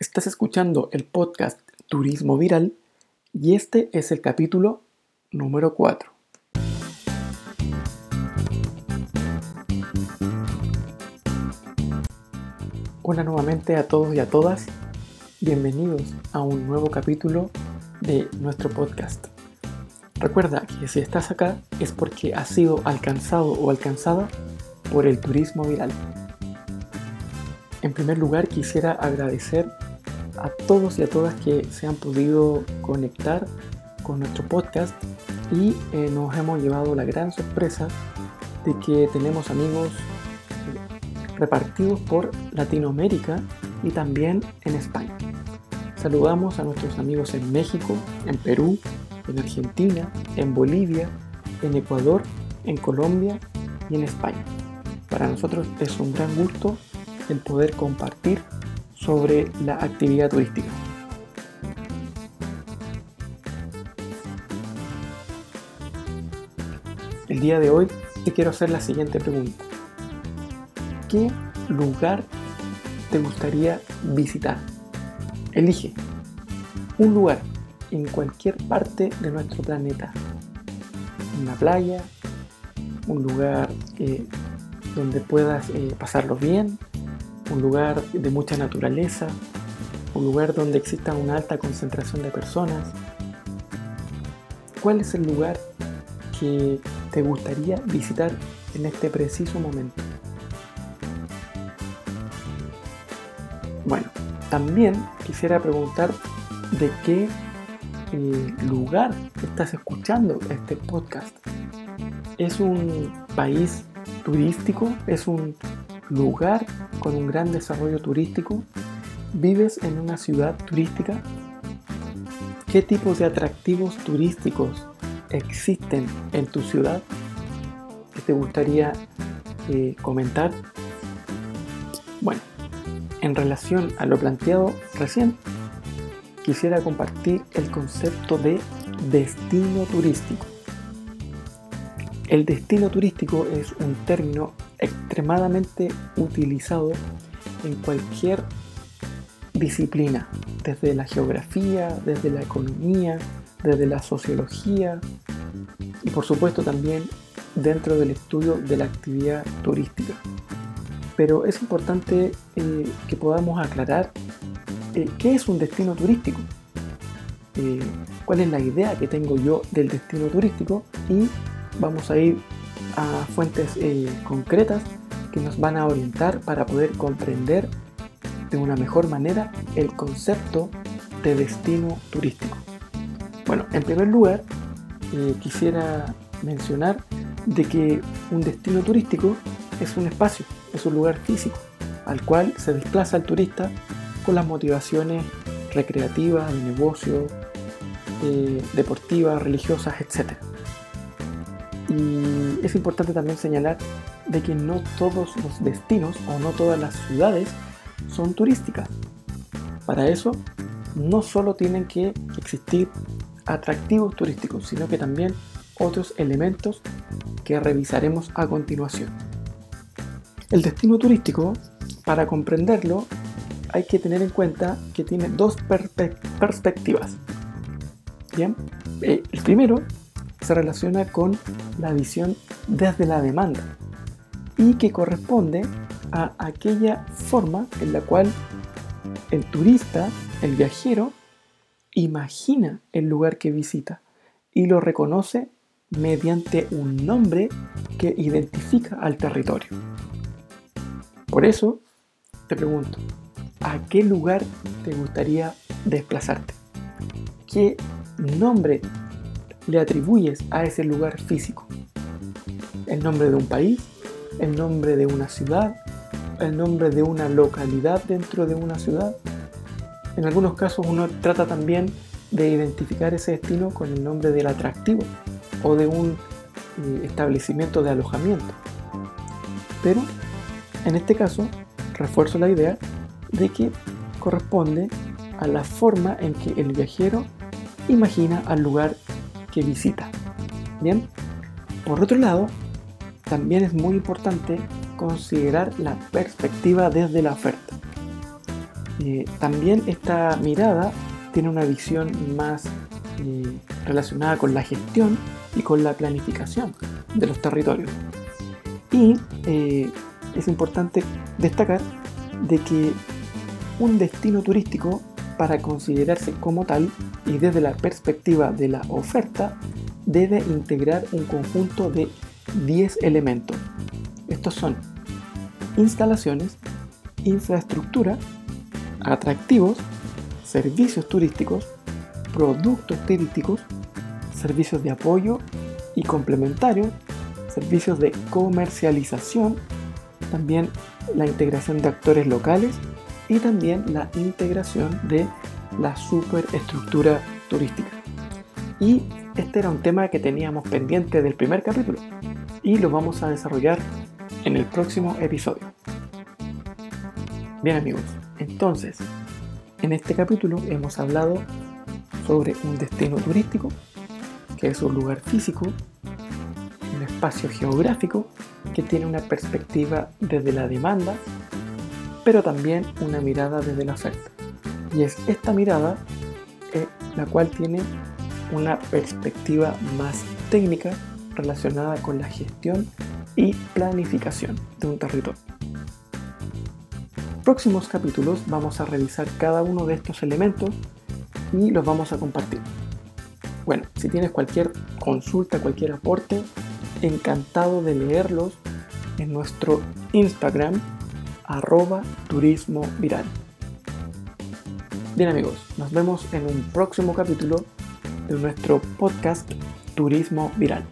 Estás escuchando el podcast Turismo Viral y este es el capítulo número 4. Hola nuevamente a todos y a todas. Bienvenidos a un nuevo capítulo de nuestro podcast. Recuerda que si estás acá es porque has sido alcanzado o alcanzada por el turismo viral. En primer lugar quisiera agradecer a todos y a todas que se han podido conectar con nuestro podcast y eh, nos hemos llevado la gran sorpresa de que tenemos amigos repartidos por Latinoamérica y también en España. Saludamos a nuestros amigos en México, en Perú, en Argentina, en Bolivia, en Ecuador, en Colombia y en España. Para nosotros es un gran gusto el poder compartir sobre la actividad turística. El día de hoy te quiero hacer la siguiente pregunta. ¿Qué lugar te gustaría visitar? Elige un lugar en cualquier parte de nuestro planeta. Una playa, un lugar eh, donde puedas eh, pasarlo bien, un lugar de mucha naturaleza, un lugar donde exista una alta concentración de personas. ¿Cuál es el lugar que te gustaría visitar en este preciso momento? Bueno, también quisiera preguntar de qué eh, lugar estás escuchando este podcast. ¿Es un país turístico? ¿Es un lugar con un gran desarrollo turístico? ¿Vives en una ciudad turística? ¿Qué tipos de atractivos turísticos existen en tu ciudad que te gustaría eh, comentar? Bueno, en relación a lo planteado recién, quisiera compartir el concepto de destino turístico. El destino turístico es un término extremadamente utilizado en cualquier disciplina, desde la geografía, desde la economía, desde la sociología y por supuesto también dentro del estudio de la actividad turística. Pero es importante eh, que podamos aclarar eh, qué es un destino turístico, eh, cuál es la idea que tengo yo del destino turístico y vamos a ir a fuentes eh, concretas que nos van a orientar para poder comprender de una mejor manera el concepto de destino turístico. Bueno, en primer lugar, eh, quisiera mencionar de que un destino turístico es un espacio, es un lugar físico al cual se desplaza el turista con las motivaciones recreativas, de negocio, eh, deportivas, religiosas, etc. Y es importante también señalar de que no todos los destinos o no todas las ciudades son turísticas. Para eso no solo tienen que existir atractivos turísticos, sino que también otros elementos que revisaremos a continuación. El destino turístico, para comprenderlo, hay que tener en cuenta que tiene dos perspectivas. Bien, eh, el primero se relaciona con la visión desde la demanda y que corresponde a aquella forma en la cual el turista, el viajero, imagina el lugar que visita y lo reconoce mediante un nombre que identifica al territorio. Por eso te pregunto, ¿a qué lugar te gustaría desplazarte? ¿Qué nombre le atribuyes a ese lugar físico. El nombre de un país, el nombre de una ciudad, el nombre de una localidad dentro de una ciudad. En algunos casos uno trata también de identificar ese destino con el nombre del atractivo o de un eh, establecimiento de alojamiento. Pero en este caso refuerzo la idea de que corresponde a la forma en que el viajero imagina al lugar visita. Bien, por otro lado, también es muy importante considerar la perspectiva desde la oferta. Eh, también esta mirada tiene una visión más eh, relacionada con la gestión y con la planificación de los territorios. Y eh, es importante destacar de que un destino turístico para considerarse como tal y desde la perspectiva de la oferta debe integrar un conjunto de 10 elementos. Estos son instalaciones, infraestructura, atractivos, servicios turísticos, productos turísticos, servicios de apoyo y complementarios, servicios de comercialización, también la integración de actores locales y también la integración de la superestructura turística. Y este era un tema que teníamos pendiente del primer capítulo y lo vamos a desarrollar en el próximo episodio. Bien amigos, entonces, en este capítulo hemos hablado sobre un destino turístico, que es un lugar físico, un espacio geográfico que tiene una perspectiva desde la demanda, pero también una mirada desde la oferta. Y es esta mirada eh, la cual tiene una perspectiva más técnica relacionada con la gestión y planificación de un territorio próximos capítulos vamos a revisar cada uno de estos elementos y los vamos a compartir. Bueno, si tienes cualquier consulta, cualquier aporte, encantado de leerlos en nuestro Instagram arroba turismo viral. Bien amigos, nos vemos en un próximo capítulo de nuestro podcast Turismo Viral.